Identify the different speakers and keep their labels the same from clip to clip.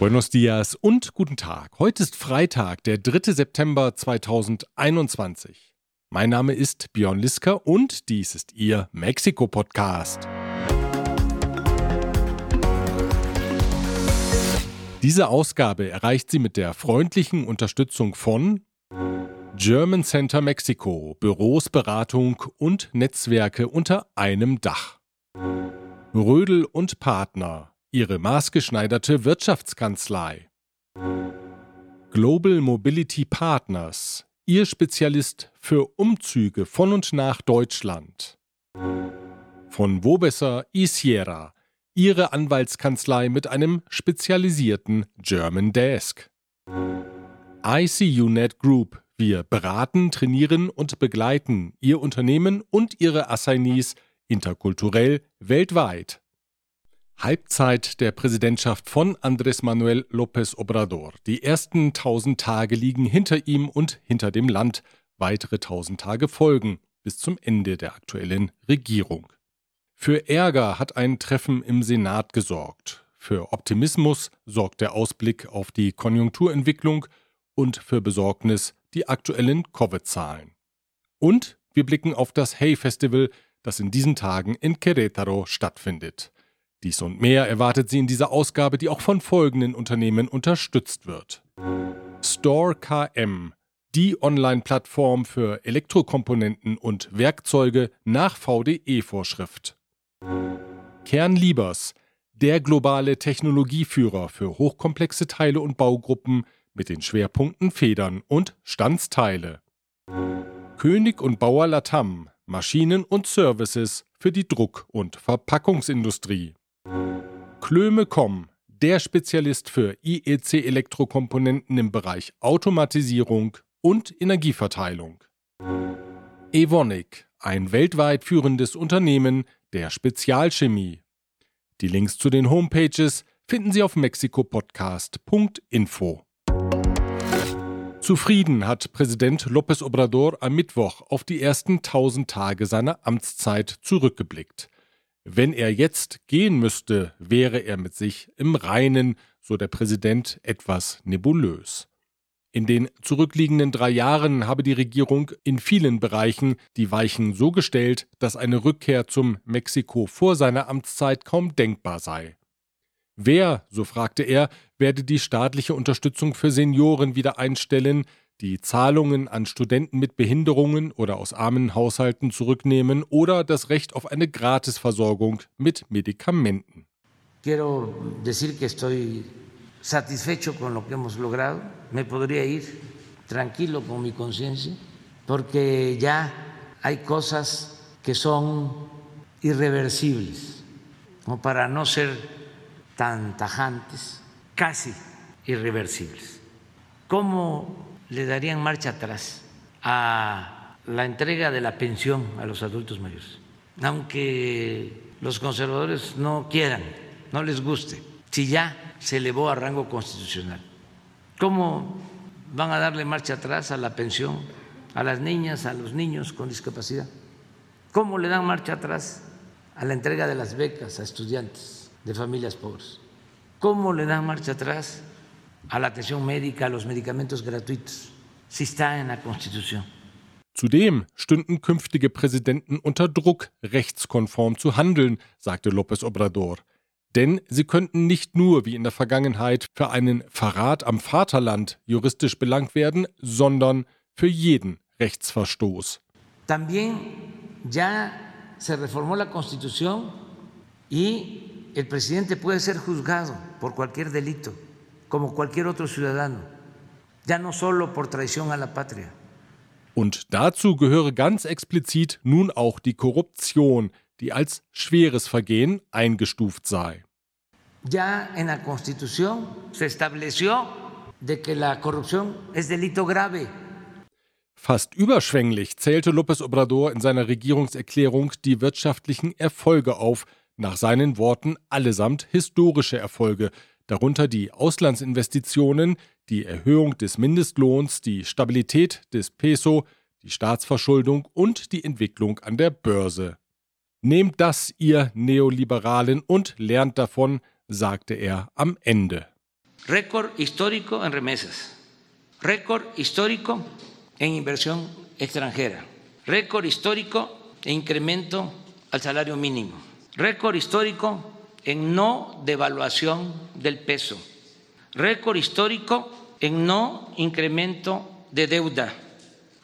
Speaker 1: Buenos dias und guten Tag. Heute ist Freitag, der 3. September 2021. Mein Name ist Björn Lisker und dies ist Ihr Mexiko-Podcast. Diese Ausgabe erreicht sie mit der freundlichen Unterstützung von German Center Mexiko, Büros, Beratung und Netzwerke unter einem Dach. Rödel und Partner, ihre maßgeschneiderte Wirtschaftskanzlei. Global Mobility Partners, Ihr Spezialist für Umzüge von und nach Deutschland. Von Wobesser Isiera, Ihre Anwaltskanzlei mit einem spezialisierten German Desk. ICUNet Group, wir beraten, trainieren und begleiten Ihr Unternehmen und Ihre Assignees interkulturell weltweit. Halbzeit der Präsidentschaft von Andrés Manuel López Obrador. Die ersten tausend Tage liegen hinter ihm und hinter dem Land. Weitere tausend Tage folgen bis zum Ende der aktuellen Regierung. Für Ärger hat ein Treffen im Senat gesorgt. Für Optimismus sorgt der Ausblick auf die Konjunkturentwicklung und für Besorgnis die aktuellen Covid-Zahlen. Und wir blicken auf das Hey Festival, das in diesen Tagen in Querétaro stattfindet. Dies und mehr erwartet Sie in dieser Ausgabe, die auch von folgenden Unternehmen unterstützt wird. Store KM, die Online-Plattform für Elektrokomponenten und Werkzeuge nach VDE-Vorschrift. Kernliebers, der globale Technologieführer für hochkomplexe Teile und Baugruppen mit den Schwerpunkten Federn und Standsteile. König und Bauer Latam, Maschinen und Services für die Druck- und Verpackungsindustrie. Klöme.com, der Spezialist für IEC-Elektrokomponenten im Bereich Automatisierung und Energieverteilung. Evonik, ein weltweit führendes Unternehmen der Spezialchemie. Die Links zu den Homepages finden Sie auf mexikopodcast.info. Zufrieden hat Präsident López Obrador am Mittwoch auf die ersten 1000 Tage seiner Amtszeit zurückgeblickt. Wenn er jetzt gehen müsste, wäre er mit sich im Reinen, so der Präsident etwas nebulös. In den zurückliegenden drei Jahren habe die Regierung in vielen Bereichen die Weichen so gestellt, dass eine Rückkehr zum Mexiko vor seiner Amtszeit kaum denkbar sei. Wer, so fragte er, werde die staatliche Unterstützung für Senioren wieder einstellen, die Zahlungen an Studenten mit Behinderungen oder aus armen Haushalten zurücknehmen oder das Recht auf eine Gratisversorgung mit Medikamenten.
Speaker 2: Quiero decir que estoy satisfecho con lo que hemos logrado. Me podría ir tranquilo con mi conciencia porque ya hay cosas que son irreversibles, como para no ser tan tajantes, casi irreversibles. ¿Cómo le darían marcha atrás a la entrega de la pensión a los adultos mayores, aunque los conservadores no quieran, no les guste, si ya se elevó a rango constitucional. ¿Cómo van a darle marcha atrás a la pensión a las niñas, a los niños con discapacidad? ¿Cómo le dan marcha atrás a la entrega de las becas a estudiantes de familias pobres? ¿Cómo le dan marcha atrás a la atención médica, a los medicamentos gratuitos. Si está en la Constitución.
Speaker 1: Zudem stünden künftige Präsidenten unter Druck, rechtskonform zu handeln, sagte López Obrador. Denn sie könnten nicht nur wie in der Vergangenheit für einen Verrat am Vaterland juristisch belangt werden, sondern für jeden Rechtsverstoß.
Speaker 2: También ya se reformó la Constitución y el presidente puede ser juzgado por cualquier delito como cualquier otro ciudadano, ya no solo por traición a la patria.
Speaker 1: Und dazu gehöre ganz explizit nun auch die Korruption, die als schweres Vergehen eingestuft sei.
Speaker 2: Ya en la Constitución se estableció de que la corrupción es delito grave.
Speaker 1: Fast überschwänglich zählte López Obrador in seiner Regierungserklärung die wirtschaftlichen Erfolge auf, nach seinen Worten allesamt historische Erfolge, darunter die Auslandsinvestitionen, die Erhöhung des Mindestlohns, die Stabilität des Peso, die Staatsverschuldung und die Entwicklung an der Börse. Nehmt das, ihr Neoliberalen, und lernt davon, sagte er am Ende.
Speaker 2: récord histórico en remesas, récord histórico en inversión extranjera, récord histórico en incremento al salario mínimo, récord histórico en no devaluación del peso, récord histórico en no incremento de deuda,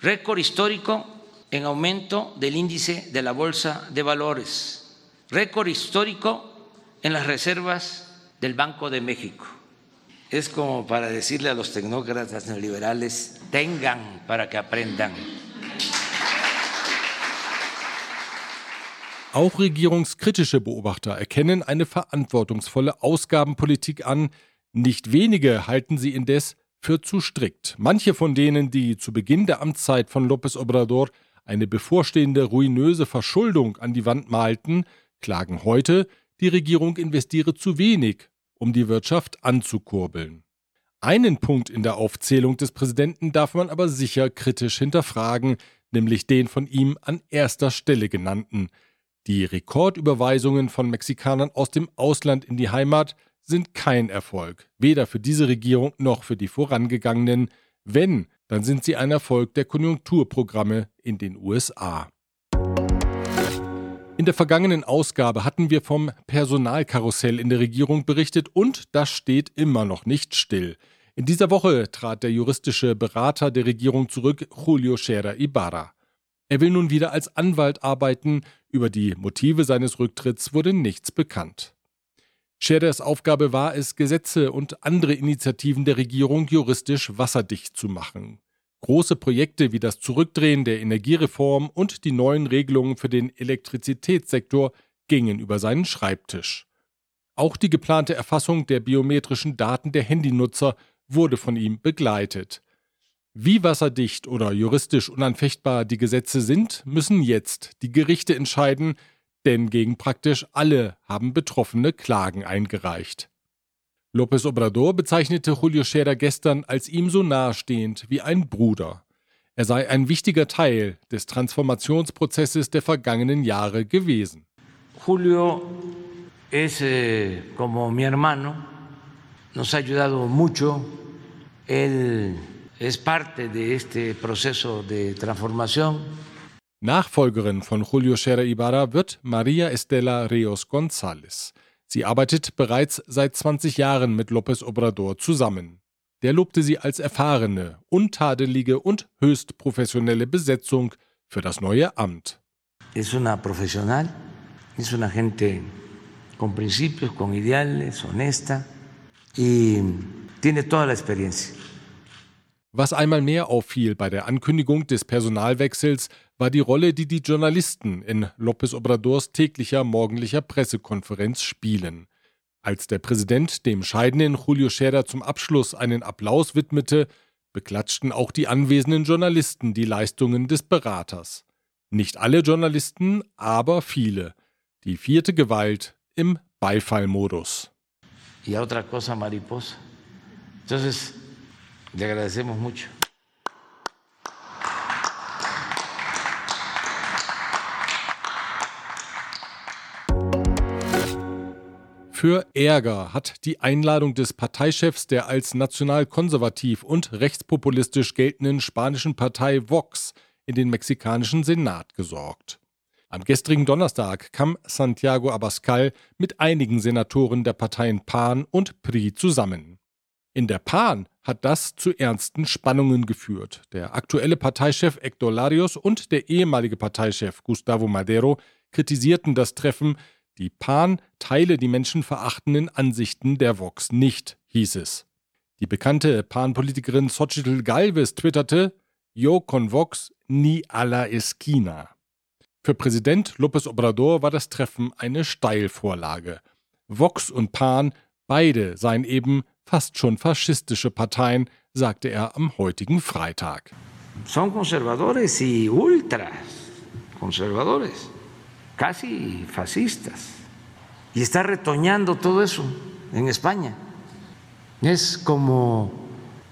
Speaker 2: récord histórico en aumento del índice de la Bolsa de Valores, récord histórico en las reservas del Banco de México. Es como para decirle a los tecnócratas neoliberales, tengan para que aprendan.
Speaker 1: Auch regierungskritische Beobachter erkennen eine verantwortungsvolle Ausgabenpolitik an. Nicht wenige halten sie indes für zu strikt. Manche von denen, die zu Beginn der Amtszeit von López Obrador eine bevorstehende ruinöse Verschuldung an die Wand malten, klagen heute, die Regierung investiere zu wenig, um die Wirtschaft anzukurbeln. Einen Punkt in der Aufzählung des Präsidenten darf man aber sicher kritisch hinterfragen, nämlich den von ihm an erster Stelle genannten, die Rekordüberweisungen von Mexikanern aus dem Ausland in die Heimat sind kein Erfolg, weder für diese Regierung noch für die vorangegangenen. Wenn, dann sind sie ein Erfolg der Konjunkturprogramme in den USA. In der vergangenen Ausgabe hatten wir vom Personalkarussell in der Regierung berichtet und das steht immer noch nicht still. In dieser Woche trat der juristische Berater der Regierung zurück, Julio Scherer Ibarra. Er will nun wieder als Anwalt arbeiten, über die Motive seines Rücktritts wurde nichts bekannt. Scherders Aufgabe war es, Gesetze und andere Initiativen der Regierung juristisch wasserdicht zu machen. Große Projekte wie das Zurückdrehen der Energiereform und die neuen Regelungen für den Elektrizitätssektor gingen über seinen Schreibtisch. Auch die geplante Erfassung der biometrischen Daten der Handynutzer wurde von ihm begleitet. Wie wasserdicht oder juristisch unanfechtbar die Gesetze sind, müssen jetzt die Gerichte entscheiden, denn gegen praktisch alle haben Betroffene Klagen eingereicht. López Obrador bezeichnete Julio Scherer gestern als ihm so nahestehend wie ein Bruder. Er sei ein wichtiger Teil des Transformationsprozesses der vergangenen Jahre gewesen.
Speaker 2: Julio es eh, como mi hermano, nos ha ayudado mucho. Él es parte de este proceso de transformación.
Speaker 1: Nachfolgerin von Julio Scherer Ibarra wird María Estela Rios González. Sie arbeitet bereits seit 20 Jahren mit López Obrador zusammen. Der lobte sie als erfahrene, untadelige und höchst professionelle Besetzung für das neue Amt.
Speaker 2: Es una profesional, es una gente con principios, con ideales, honesta y tiene toda la experiencia.
Speaker 1: Was einmal mehr auffiel bei der Ankündigung des Personalwechsels, war die Rolle, die die Journalisten in López Obradors täglicher morgendlicher Pressekonferenz spielen. Als der Präsident dem scheidenden Julio Scherer zum Abschluss einen Applaus widmete, beklatschten auch die anwesenden Journalisten die Leistungen des Beraters. Nicht alle Journalisten, aber viele. Die vierte Gewalt im Beifallmodus.
Speaker 2: Y otra cosa mariposa. Entonces, le agradecemos mucho.
Speaker 1: Für Ärger hat die Einladung des Parteichefs der als nationalkonservativ und rechtspopulistisch geltenden spanischen Partei Vox in den mexikanischen Senat gesorgt. Am gestrigen Donnerstag kam Santiago Abascal mit einigen Senatoren der Parteien PAN und PRI zusammen. In der PAN hat das zu ernsten Spannungen geführt. Der aktuelle Parteichef Héctor Larios und der ehemalige Parteichef Gustavo Madero kritisierten das Treffen, die PAN teile die menschenverachtenden Ansichten der Vox nicht, hieß es. Die bekannte PAN-Politikerin Xochitl Galvez twitterte, Yo con Vox ni a la esquina. Für Präsident López Obrador war das Treffen eine Steilvorlage. Vox und PAN, beide seien eben fast schon faschistische Parteien, sagte er am heutigen Freitag.
Speaker 2: Son conservadores y ultras conservadores casi fascistas. Y está retoñando todo eso en España. Es como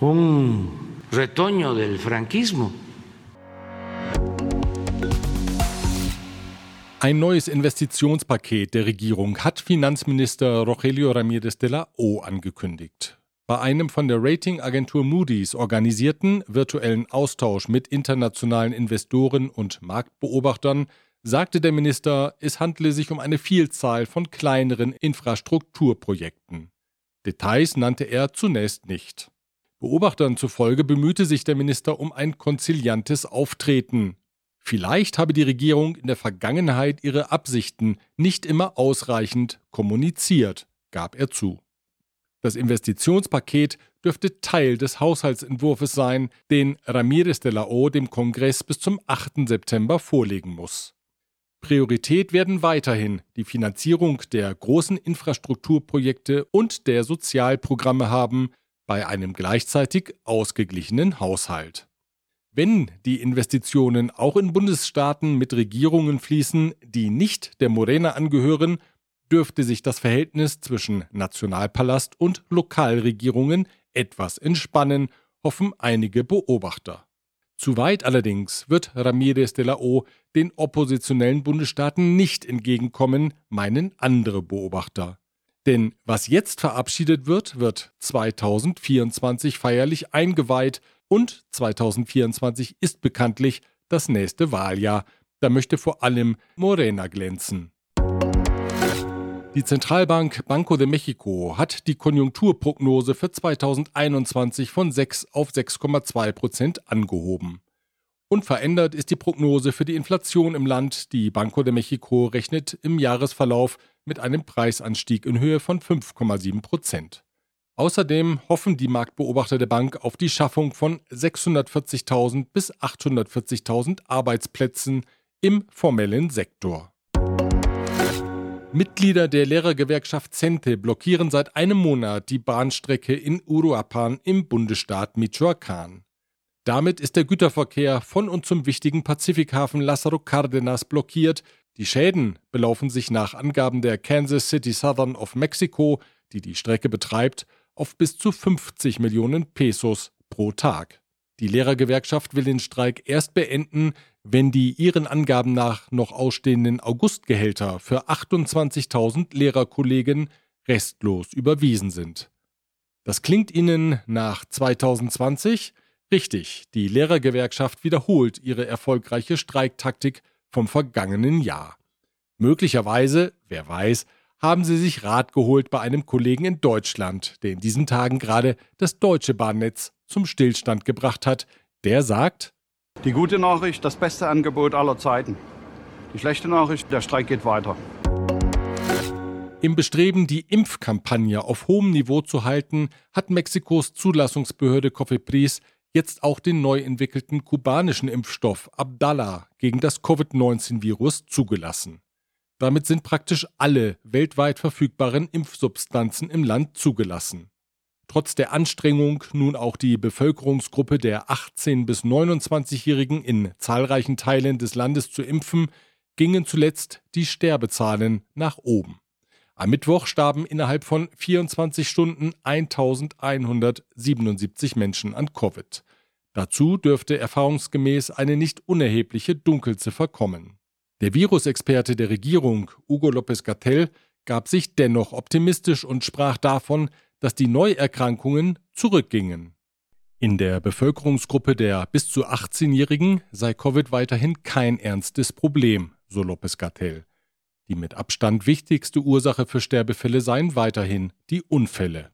Speaker 2: un retoño del franquismo.
Speaker 1: Ein neues Investitionspaket der Regierung hat Finanzminister Rogelio Ramírez de la O angekündigt. Bei einem von der Ratingagentur Moody's organisierten virtuellen Austausch mit internationalen Investoren und Marktbeobachtern sagte der Minister, es handle sich um eine Vielzahl von kleineren Infrastrukturprojekten. Details nannte er zunächst nicht. Beobachtern zufolge bemühte sich der Minister um ein konziliantes Auftreten. Vielleicht habe die Regierung in der Vergangenheit ihre Absichten nicht immer ausreichend kommuniziert, gab er zu. Das Investitionspaket dürfte Teil des Haushaltsentwurfs sein, den Ramirez de la O dem Kongress bis zum 8. September vorlegen muss. Priorität werden weiterhin die Finanzierung der großen Infrastrukturprojekte und der Sozialprogramme haben, bei einem gleichzeitig ausgeglichenen Haushalt. Wenn die Investitionen auch in Bundesstaaten mit Regierungen fließen, die nicht der Morena angehören, dürfte sich das Verhältnis zwischen Nationalpalast und Lokalregierungen etwas entspannen, hoffen einige Beobachter. Zu weit allerdings wird Ramirez de la O den oppositionellen Bundesstaaten nicht entgegenkommen, meinen andere Beobachter. Denn was jetzt verabschiedet wird, wird 2024 feierlich eingeweiht und 2024 ist bekanntlich das nächste Wahljahr. Da möchte vor allem Morena glänzen. Die Zentralbank Banco de Mexico hat die Konjunkturprognose für 2021 von 6 auf 6,2 Prozent angehoben. Unverändert ist die Prognose für die Inflation im Land. Die Banco de Mexico rechnet im Jahresverlauf mit einem Preisanstieg in Höhe von 5,7 Prozent. Außerdem hoffen die Marktbeobachter der Bank auf die Schaffung von 640.000 bis 840.000 Arbeitsplätzen im formellen Sektor. Mitglieder der Lehrergewerkschaft Cente blockieren seit einem Monat die Bahnstrecke in Uruapan im Bundesstaat Michoacán. Damit ist der Güterverkehr von und zum wichtigen Pazifikhafen Lázaro Cárdenas blockiert. Die Schäden belaufen sich nach Angaben der Kansas City Southern of Mexico, die die Strecke betreibt, auf bis zu 50 Millionen Pesos pro Tag. Die Lehrergewerkschaft will den Streik erst beenden, wenn die ihren Angaben nach noch ausstehenden Augustgehälter für 28.000 Lehrerkollegen restlos überwiesen sind. Das klingt Ihnen nach 2020? Richtig, die Lehrergewerkschaft wiederholt ihre erfolgreiche Streiktaktik vom vergangenen Jahr. Möglicherweise, wer weiß, haben sie sich Rat geholt bei einem Kollegen in Deutschland, der in diesen Tagen gerade das deutsche Bahnnetz zum Stillstand gebracht hat. Der sagt,
Speaker 3: die gute Nachricht, das beste Angebot aller Zeiten. Die schlechte Nachricht, der Streik geht weiter.
Speaker 1: Im Bestreben, die Impfkampagne auf hohem Niveau zu halten, hat Mexikos Zulassungsbehörde Cofepris jetzt auch den neu entwickelten kubanischen Impfstoff Abdallah gegen das Covid-19-Virus zugelassen. Damit sind praktisch alle weltweit verfügbaren Impfsubstanzen im Land zugelassen. Trotz der Anstrengung, nun auch die Bevölkerungsgruppe der 18- bis 29-Jährigen in zahlreichen Teilen des Landes zu impfen, gingen zuletzt die Sterbezahlen nach oben. Am Mittwoch starben innerhalb von 24 Stunden 1177 Menschen an Covid. Dazu dürfte erfahrungsgemäß eine nicht unerhebliche Dunkelziffer kommen. Der Virusexperte der Regierung, Hugo López Gatell, gab sich dennoch optimistisch und sprach davon, dass die Neuerkrankungen zurückgingen. In der Bevölkerungsgruppe der bis zu 18-Jährigen sei Covid weiterhin kein ernstes Problem, so López Gatell. Die mit Abstand wichtigste Ursache für Sterbefälle seien weiterhin die Unfälle.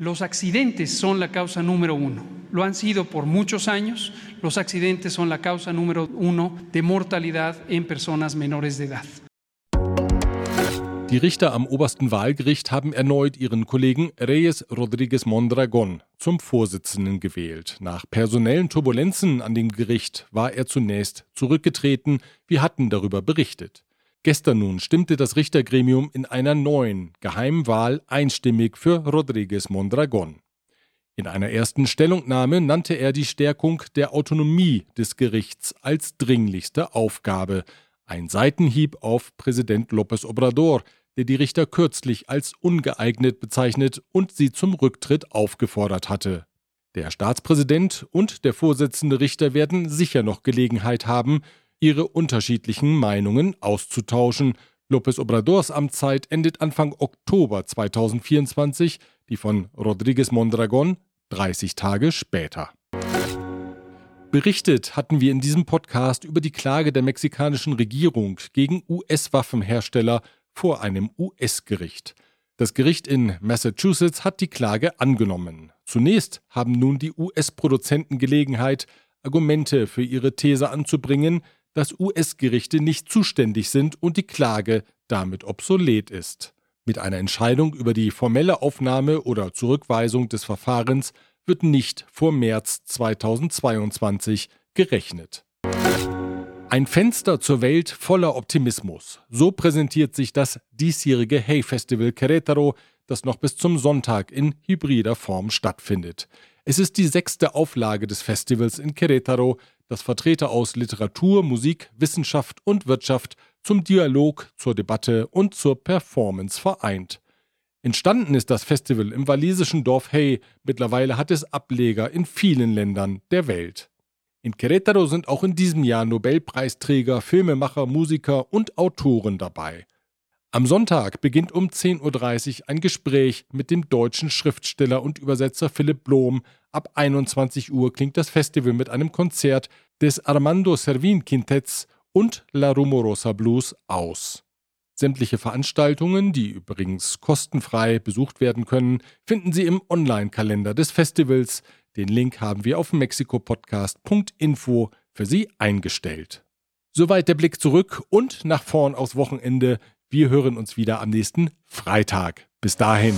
Speaker 4: Los accidentes son la causa número uno. Lo han sido por muchos años. Los accidentes son la causa número uno de mortalidad en personas menores de edad.
Speaker 1: Die Richter am obersten Wahlgericht haben erneut ihren Kollegen Reyes Rodríguez Mondragon zum Vorsitzenden gewählt. Nach personellen Turbulenzen an dem Gericht war er zunächst zurückgetreten. Wir hatten darüber berichtet. Gestern nun stimmte das Richtergremium in einer neuen Geheimwahl einstimmig für Rodríguez Mondragon. In einer ersten Stellungnahme nannte er die Stärkung der Autonomie des Gerichts als dringlichste Aufgabe, ein Seitenhieb auf Präsident López Obrador, der die Richter kürzlich als ungeeignet bezeichnet und sie zum Rücktritt aufgefordert hatte. Der Staatspräsident und der Vorsitzende Richter werden sicher noch Gelegenheit haben, ihre unterschiedlichen Meinungen auszutauschen, López Obradors Amtszeit endet Anfang Oktober 2024, die von Rodríguez Mondragón 30 Tage später. Berichtet hatten wir in diesem Podcast über die Klage der mexikanischen Regierung gegen US-Waffenhersteller vor einem US-Gericht. Das Gericht in Massachusetts hat die Klage angenommen. Zunächst haben nun die US-Produzenten Gelegenheit, Argumente für ihre These anzubringen, dass US-Gerichte nicht zuständig sind und die Klage damit obsolet ist. Mit einer Entscheidung über die formelle Aufnahme oder Zurückweisung des Verfahrens wird nicht vor März 2022 gerechnet. Ein Fenster zur Welt voller Optimismus. So präsentiert sich das diesjährige Hey Festival Querétaro, das noch bis zum Sonntag in hybrider Form stattfindet. Es ist die sechste Auflage des Festivals in Querétaro, das Vertreter aus Literatur, Musik, Wissenschaft und Wirtschaft zum Dialog, zur Debatte und zur Performance vereint. Entstanden ist das Festival im walisischen Dorf Hey, mittlerweile hat es Ableger in vielen Ländern der Welt. In Querétaro sind auch in diesem Jahr Nobelpreisträger, Filmemacher, Musiker und Autoren dabei. Am Sonntag beginnt um 10.30 Uhr ein Gespräch mit dem deutschen Schriftsteller und Übersetzer Philipp Blom. Ab 21 Uhr klingt das Festival mit einem Konzert des Armando Servin Quintetts und La Rumorosa Blues aus. Sämtliche Veranstaltungen, die übrigens kostenfrei besucht werden können, finden Sie im Online-Kalender des Festivals. Den Link haben wir auf mexikopodcast.info für Sie eingestellt. Soweit der Blick zurück und nach vorn aufs Wochenende. Wir hören uns wieder am nächsten Freitag. Bis dahin.